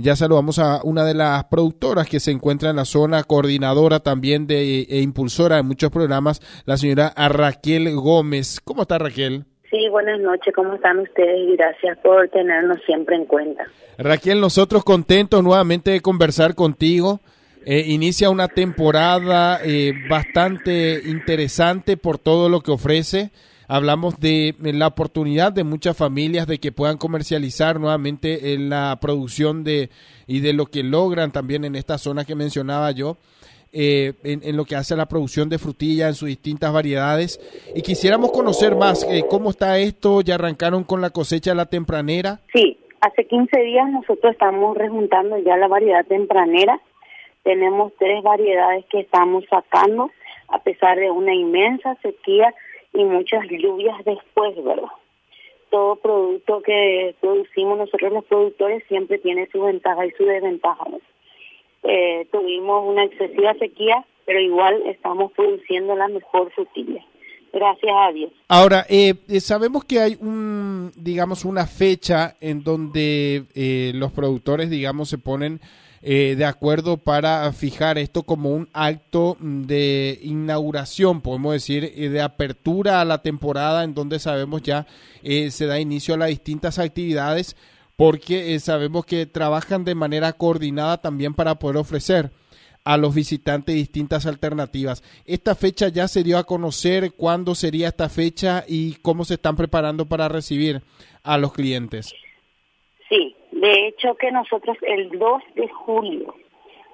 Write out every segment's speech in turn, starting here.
Ya saludamos a una de las productoras que se encuentra en la zona, coordinadora también de, e impulsora de muchos programas, la señora Raquel Gómez. ¿Cómo está Raquel? Sí, buenas noches, ¿cómo están ustedes? Gracias por tenernos siempre en cuenta. Raquel, nosotros contentos nuevamente de conversar contigo. Eh, inicia una temporada eh, bastante interesante por todo lo que ofrece. Hablamos de la oportunidad de muchas familias de que puedan comercializar nuevamente en la producción de y de lo que logran también en esta zona que mencionaba yo. Eh, en, lo que hace a la producción de frutilla en sus distintas variedades. Y quisiéramos conocer más eh, cómo está esto. ¿Ya arrancaron con la cosecha de la tempranera? Sí, hace 15 días nosotros estamos rejuntando ya la variedad tempranera. Tenemos tres variedades que estamos sacando a pesar de una inmensa sequía y muchas lluvias después, ¿verdad? Todo producto que producimos nosotros los productores siempre tiene su ventaja y su desventaja. Eh, tuvimos una excesiva sequía, pero igual estamos produciendo la mejor frutilla. Gracias a Dios. Ahora, eh, eh, sabemos que hay un, digamos, una fecha en donde eh, los productores, digamos, se ponen eh, de acuerdo para fijar esto como un acto de inauguración, podemos decir, eh, de apertura a la temporada en donde sabemos ya eh, se da inicio a las distintas actividades porque sabemos que trabajan de manera coordinada también para poder ofrecer a los visitantes distintas alternativas. Esta fecha ya se dio a conocer cuándo sería esta fecha y cómo se están preparando para recibir a los clientes. Sí, de hecho que nosotros el 2 de julio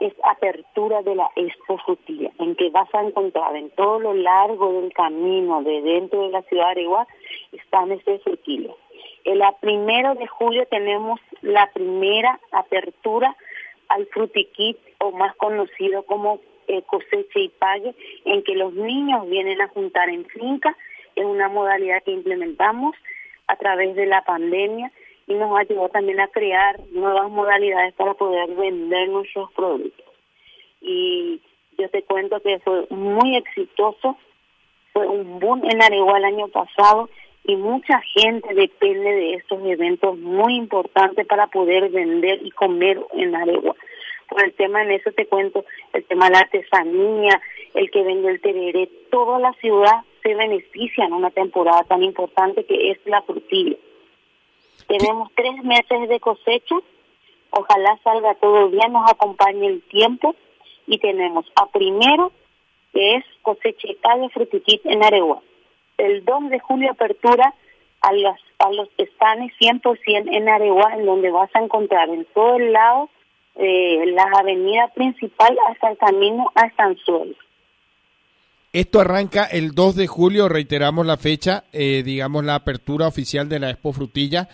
es apertura de la Expo en que vas a encontrar en todo lo largo del camino de dentro de la ciudad de Areguá están este frutilla. El primero de julio tenemos la primera apertura al frutiquit o más conocido como eh, cosecha y pague, en que los niños vienen a juntar en finca, es una modalidad que implementamos a través de la pandemia y nos ayudó también a crear nuevas modalidades para poder vender nuestros productos. Y yo te cuento que fue muy exitoso, fue un boom en Areguá el año pasado y mucha gente depende de estos eventos muy importantes para poder vender y comer en Areguá. Por el tema en eso te cuento, el tema de la artesanía, el que vende el tereré, toda la ciudad se beneficia en una temporada tan importante que es la frutilla. Tenemos tres meses de cosecha. Ojalá salga todo bien, nos acompañe el tiempo. Y tenemos a primero, que es cosecha de frutiquit en Aregua. El 2 de julio apertura a, las, a los estanes 100% en Aregua, en donde vas a encontrar en todo el lado eh, la avenida principal hasta el camino a Estanzuelo. Esto arranca el 2 de julio, reiteramos la fecha, eh, digamos la apertura oficial de la Expo Frutilla.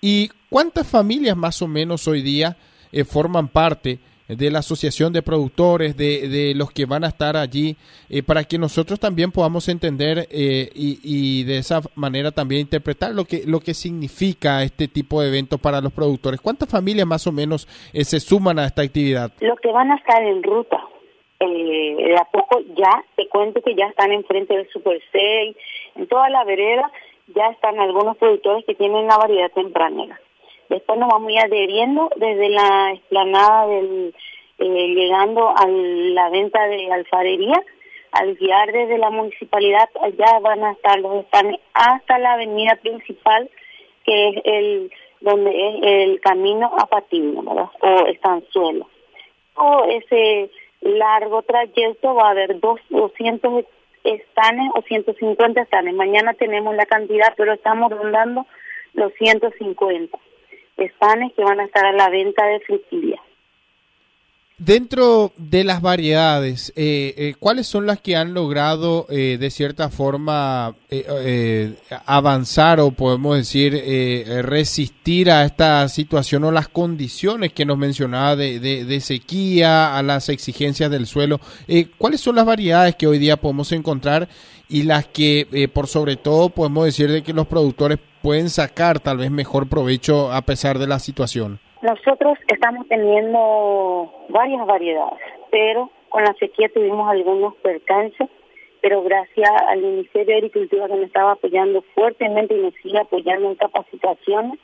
¿Y cuántas familias más o menos hoy día eh, forman parte de la asociación de productores, de, de los que van a estar allí, eh, para que nosotros también podamos entender eh, y, y, de esa manera también interpretar lo que, lo que significa este tipo de eventos para los productores. ¿Cuántas familias más o menos se suman a esta actividad? Los que van a estar en ruta. de a poco ya, te cuento que ya están enfrente del Super 6, en toda la vereda, ya están algunos productores que tienen la variedad tempranera. Después nos vamos a ir adheriendo desde la explanada del, eh, llegando a la venta de alfarería, al guiar desde la municipalidad, allá van a estar los están hasta la avenida principal, que es el donde es el camino a Patino, ¿verdad? O Estanzuelo. O ese largo trayecto va a haber dos, 200 estanes o 150 estanes. Mañana tenemos la cantidad, pero estamos rondando los 150 estanes que van a estar a la venta de frutilla. Dentro de las variedades, eh, eh, ¿cuáles son las que han logrado eh, de cierta forma eh, avanzar o podemos decir resistir a esta situación o las condiciones que nos mencionaba de, de, de sequía, a las exigencias del suelo? ¿Cuáles son las variedades que hoy día podemos encontrar y las que por sobre todo podemos decir de que los productores pueden sacar tal vez mejor provecho a pesar de la situación? Nosotros estamos teniendo varias variedades, pero con la sequía tuvimos algunos percances, pero gracias al Ministerio de Agricultura que nos estaba apoyando fuertemente y nos sigue apoyando en capacitaciones,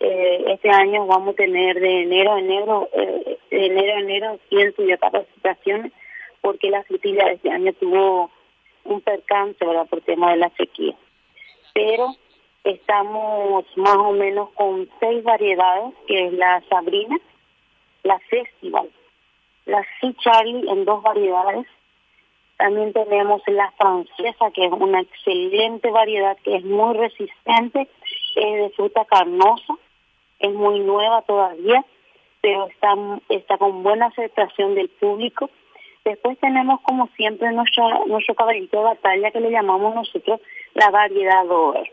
eh, este año vamos a tener de enero a enero, eh, de enero a enero 100 capacitaciones porque la frutilla de este año tuvo un percance, ¿verdad? Por tema de la sequía. Pero estamos más o menos con seis variedades, que es la Sabrina, la Festival, la Sea en dos variedades. También tenemos la francesa, que es una excelente variedad, que es muy resistente, es de fruta carnosa es muy nueva todavía, pero está, está con buena aceptación del público. Después tenemos, como siempre, nuestra, nuestro caballito de batalla que le llamamos nosotros la variedad Dover,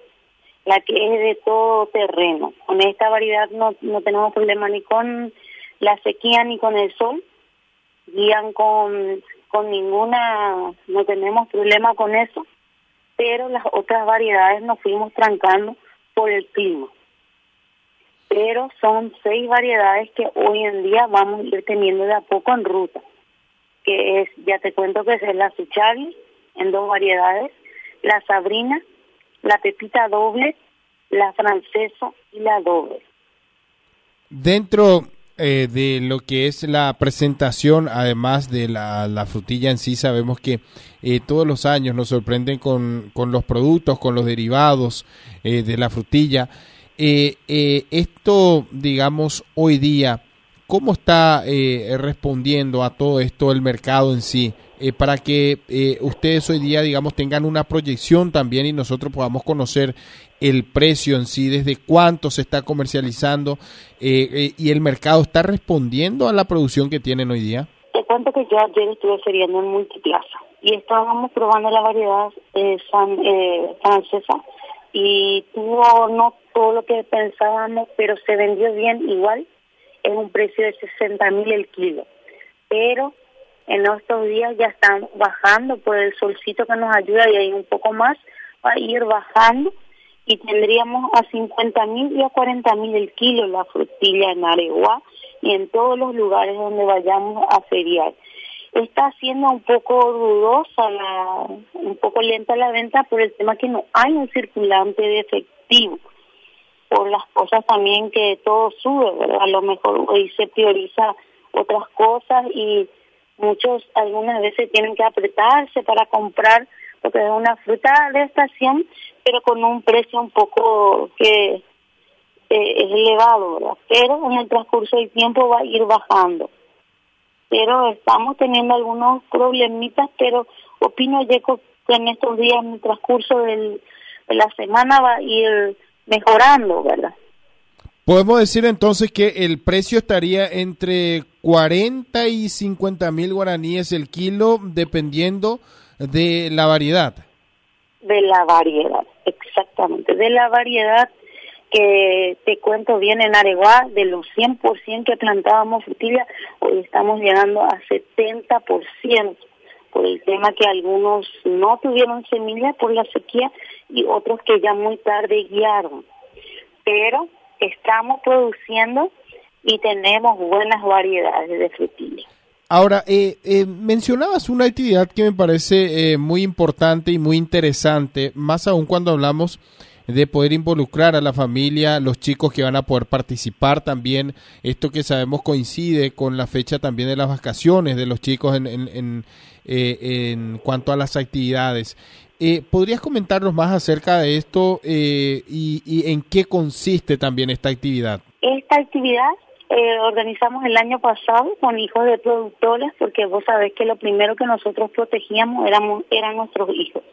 la que es de todo terreno. Con esta variedad no, no tenemos problema ni con la sequía ni con el sol, guían con, con ninguna, no tenemos problema con eso, pero las otras variedades nos fuimos trancando por el clima. Pero son seis variedades que hoy en día vamos a ir teniendo de a poco en ruta, que es, ya te cuento que es la Suchari en dos variedades, la Sabrina, la Pepita doble, la francesa y la doble. Dentro eh, de lo que es la presentación, además de la, la frutilla en sí, sabemos que eh, todos los años nos sorprenden con, con los productos, con los derivados eh, de la frutilla. Eh, esto, digamos, hoy día, ¿cómo está eh, respondiendo a todo esto el mercado en sí? Eh, para que ustedes hoy día, digamos, tengan una proyección también y nosotros podamos conocer el precio en sí, desde cuánto se está comercializando y el mercado está respondiendo a la producción que tienen hoy día. Te cuento que yo ayer estuve feriando en Multiplaza y estábamos probando la variedad san, francesa y tuvo no todo lo que pensábamos, pero se vendió bien igual, es un precio de 60 mil el kilo. Pero en estos días ya están bajando por el solcito que nos ayuda y hay un poco más, va a ir bajando y tendríamos a 50 mil y a 40 mil el kilo la frutilla en Areguá y en todos los lugares donde vayamos a feriar está siendo un poco dudosa, un poco lenta la venta por el tema que no hay un circulante de efectivo, por las cosas también que todo sube, ¿verdad? A lo mejor hoy se prioriza otras cosas y muchos algunas veces tienen que apretarse para comprar porque es una fruta de estación, pero con un precio un poco que eh, es elevado, ¿verdad? Pero en el transcurso del tiempo va a ir bajando pero estamos teniendo algunos problemitas, pero opino yo que en estos días, en el transcurso del, de la semana va a ir mejorando, ¿verdad? Podemos decir entonces que el precio estaría entre 40 y 50 mil guaraníes el kilo, dependiendo de la variedad. De la variedad, exactamente, de la variedad que te cuento bien en Areguá, de los 100% que plantábamos frutilla, hoy estamos llegando a 70%, por el tema que algunos no tuvieron semilla por la sequía y otros que ya muy tarde guiaron. Pero estamos produciendo y tenemos buenas variedades de frutilla. Ahora, eh, eh, mencionabas una actividad que me parece eh, muy importante y muy interesante, más aún cuando hablamos de poder involucrar a la familia, los chicos que van a poder participar también, esto que sabemos coincide con la fecha también de las vacaciones de los chicos en, en, eh, en, cuanto a las actividades. Eh, ¿Podrías comentarnos más acerca de esto eh, y, y, en qué consiste también esta actividad? Esta actividad eh, organizamos el año pasado con hijos de productores porque vos sabés que lo primero que nosotros protegíamos éramos, eran nuestros hijos.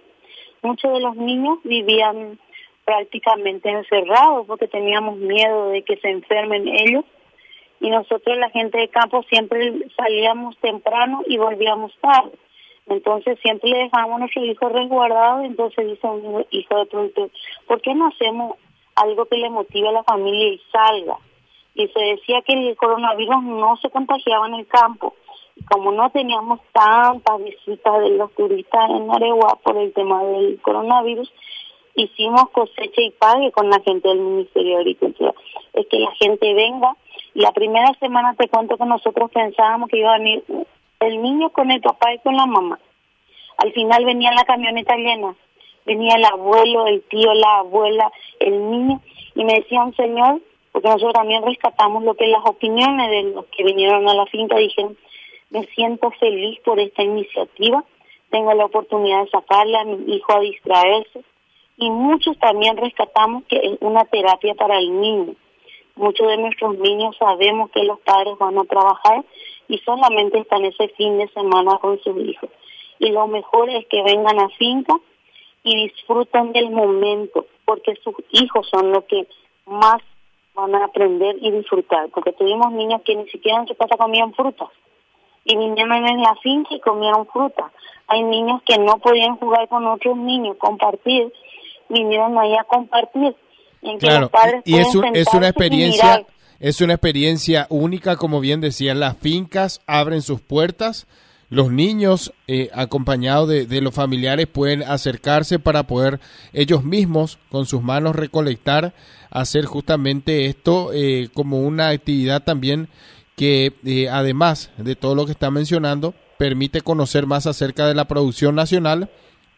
Muchos de los niños vivían prácticamente encerrados porque teníamos miedo de que se enfermen ellos y nosotros la gente de campo siempre salíamos temprano y volvíamos tarde. Entonces siempre le dejamos a nuestro hijo resguardado, entonces dice un hijo de pronto, ¿por qué no hacemos algo que le motive a la familia y salga? Y se decía que el coronavirus no se contagiaba en el campo. Como no teníamos tantas visitas de los turistas en Areguá por el tema del coronavirus, hicimos cosecha y pague con la gente del Ministerio de Agricultura. Es que la gente venga. La primera semana te cuento que nosotros pensábamos que iba a venir el niño con el papá y con la mamá. Al final venía la camioneta llena. Venía el abuelo, el tío, la abuela, el niño. Y me decía un señor porque nosotros también rescatamos lo que las opiniones de los que vinieron a la finca dijeron, me siento feliz por esta iniciativa, tengo la oportunidad de sacarle a mi hijo a distraerse y muchos también rescatamos que es una terapia para el niño. Muchos de nuestros niños sabemos que los padres van a trabajar y solamente están ese fin de semana con sus hijos. Y lo mejor es que vengan a finca y disfruten del momento, porque sus hijos son los que más van a aprender y disfrutar, porque tuvimos niños que ni siquiera en su casa comían frutas y vinieron en la finca y comieron fruta. Hay niños que no podían jugar con otros niños, compartir, vinieron ahí a compartir. En que los padres y es, es una experiencia es una experiencia única, como bien decían, las fincas abren sus puertas, los niños eh, acompañados de, de, los familiares pueden acercarse para poder ellos mismos con sus manos recolectar, hacer justamente esto eh, como una actividad también que eh, además de todo lo que está mencionando, permite conocer más acerca de la producción nacional,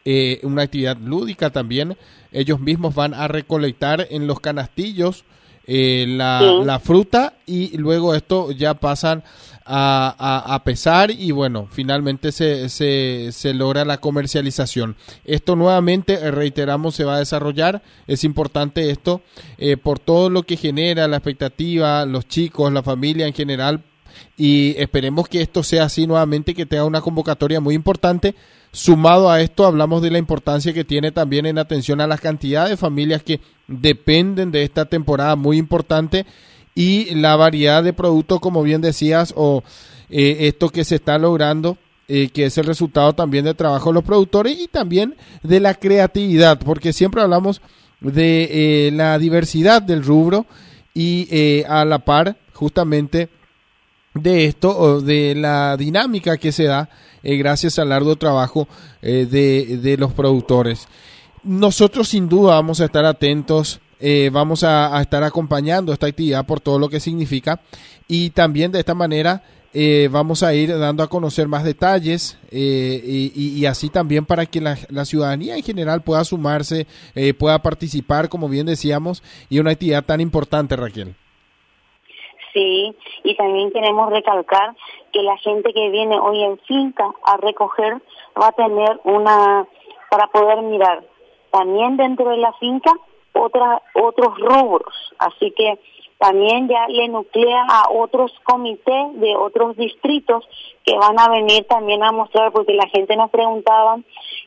eh, una actividad lúdica también. Ellos mismos van a recolectar en los canastillos eh, la, la, fruta y luego esto ya pasan a, a, pesar y bueno, finalmente se, se, se, logra la comercialización. Esto nuevamente, eh, reiteramos, se va a desarrollar. Es importante esto eh, por todo lo que genera la expectativa, los chicos, la familia en general. Y esperemos que esto sea así nuevamente, que tenga una convocatoria muy importante Sumado a esto, hablamos de la importancia que tiene también en atención a la cantidad de familias que dependen de esta temporada muy importante y la variedad de productos, como bien decías, o eh, esto que se está logrando, eh, que es el resultado también del trabajo de los productores y también de la creatividad, porque siempre hablamos de eh, la diversidad del rubro y a la par justamente de esto, o de la dinámica que se da eh, gracias al largo trabajo eh, de, de, los productores. Nosotros sin duda vamos a estar atentos, eh, vamos a, estar acompañando esta actividad por todo lo que significa y también de esta manera vamos a ir dando a conocer más detalles y, y, así también para que la, la ciudadanía en general pueda sumarse, pueda participar, como bien decíamos, y una actividad tan importante, Raquel. Sí, y también queremos recalcar que la gente que viene hoy en finca a recoger va a tener una, para poder mirar también dentro de la finca otra, otros rubros. Así que también ya le nuclea a otros comités de otros distritos que van a venir también a mostrar, porque la gente nos preguntaba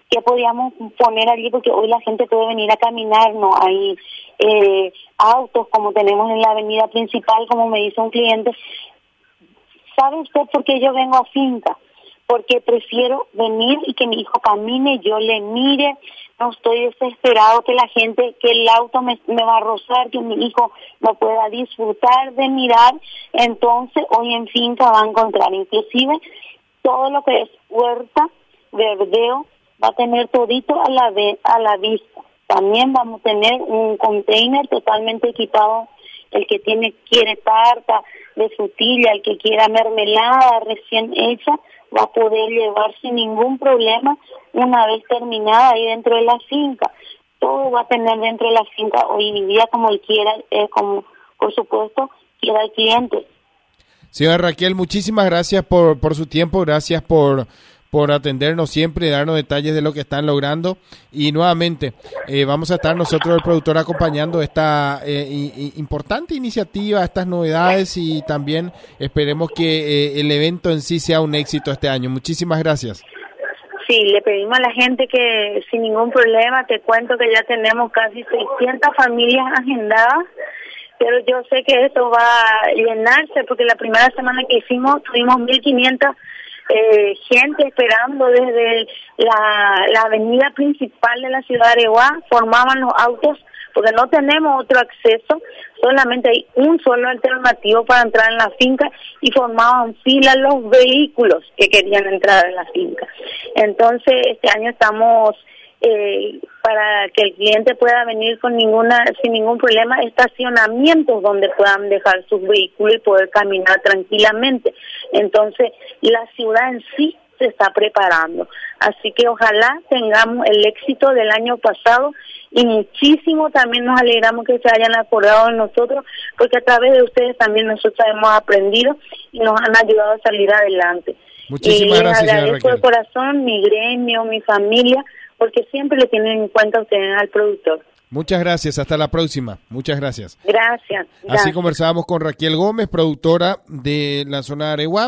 qué podíamos poner allí, porque hoy la gente puede venir a caminar, no hay eh, autos como tenemos en la avenida principal, como me dice un cliente. ¿Sabe usted por qué yo vengo a finca? Porque prefiero venir y que mi hijo camine, yo le mire, no estoy desesperado que la gente, que el auto me, me va a rozar, que mi hijo no pueda disfrutar de mirar. Entonces, hoy en finca va a encontrar inclusive todo lo que es huerta, verdeo, va a tener todito a la, a la vista. También vamos a tener un container totalmente equipado, el que tiene quiere tarta de frutilla, el que quiera mermelada recién hecha, va a poder llevar sin ningún problema una vez terminada ahí dentro de la finca. Todo va a tener dentro de la finca hoy día como él quiera, eh, como por supuesto quiera el cliente. Señora Raquel, muchísimas gracias por, por su tiempo, gracias por por atendernos siempre y darnos detalles de lo que están logrando. Y nuevamente, eh, vamos a estar nosotros, el productor, acompañando esta eh, importante iniciativa, estas novedades y también esperemos que eh, el evento en sí sea un éxito este año. Muchísimas gracias. Sí, le pedimos a la gente que sin ningún problema, te cuento que ya tenemos casi 600 familias agendadas pero yo sé que esto va a llenarse porque la primera semana que hicimos tuvimos 1.500 eh, gente esperando desde la, avenida principal de la ciudad de Areguá, formaban los autos porque no tenemos otro acceso, solamente hay un solo alternativo para entrar en la finca y formaban fila los vehículos que querían entrar en la finca. Entonces, este año estamos eh, para que el cliente pueda venir con ninguna sin ningún problema estacionamientos donde puedan dejar sus vehículos y poder caminar tranquilamente entonces la ciudad en sí se está preparando así que ojalá tengamos el éxito del año pasado y muchísimo también nos alegramos que se hayan acordado de nosotros porque a través de ustedes también nosotros hemos aprendido y nos han ayudado a salir adelante. Muchísimas y gracias. Les agradezco de corazón mi gremio, mi familia, porque siempre le tienen en cuenta ustedes al productor. Muchas gracias, hasta la próxima. Muchas gracias. Gracias. Así conversábamos con Raquel Gómez, productora de la zona de Areguá.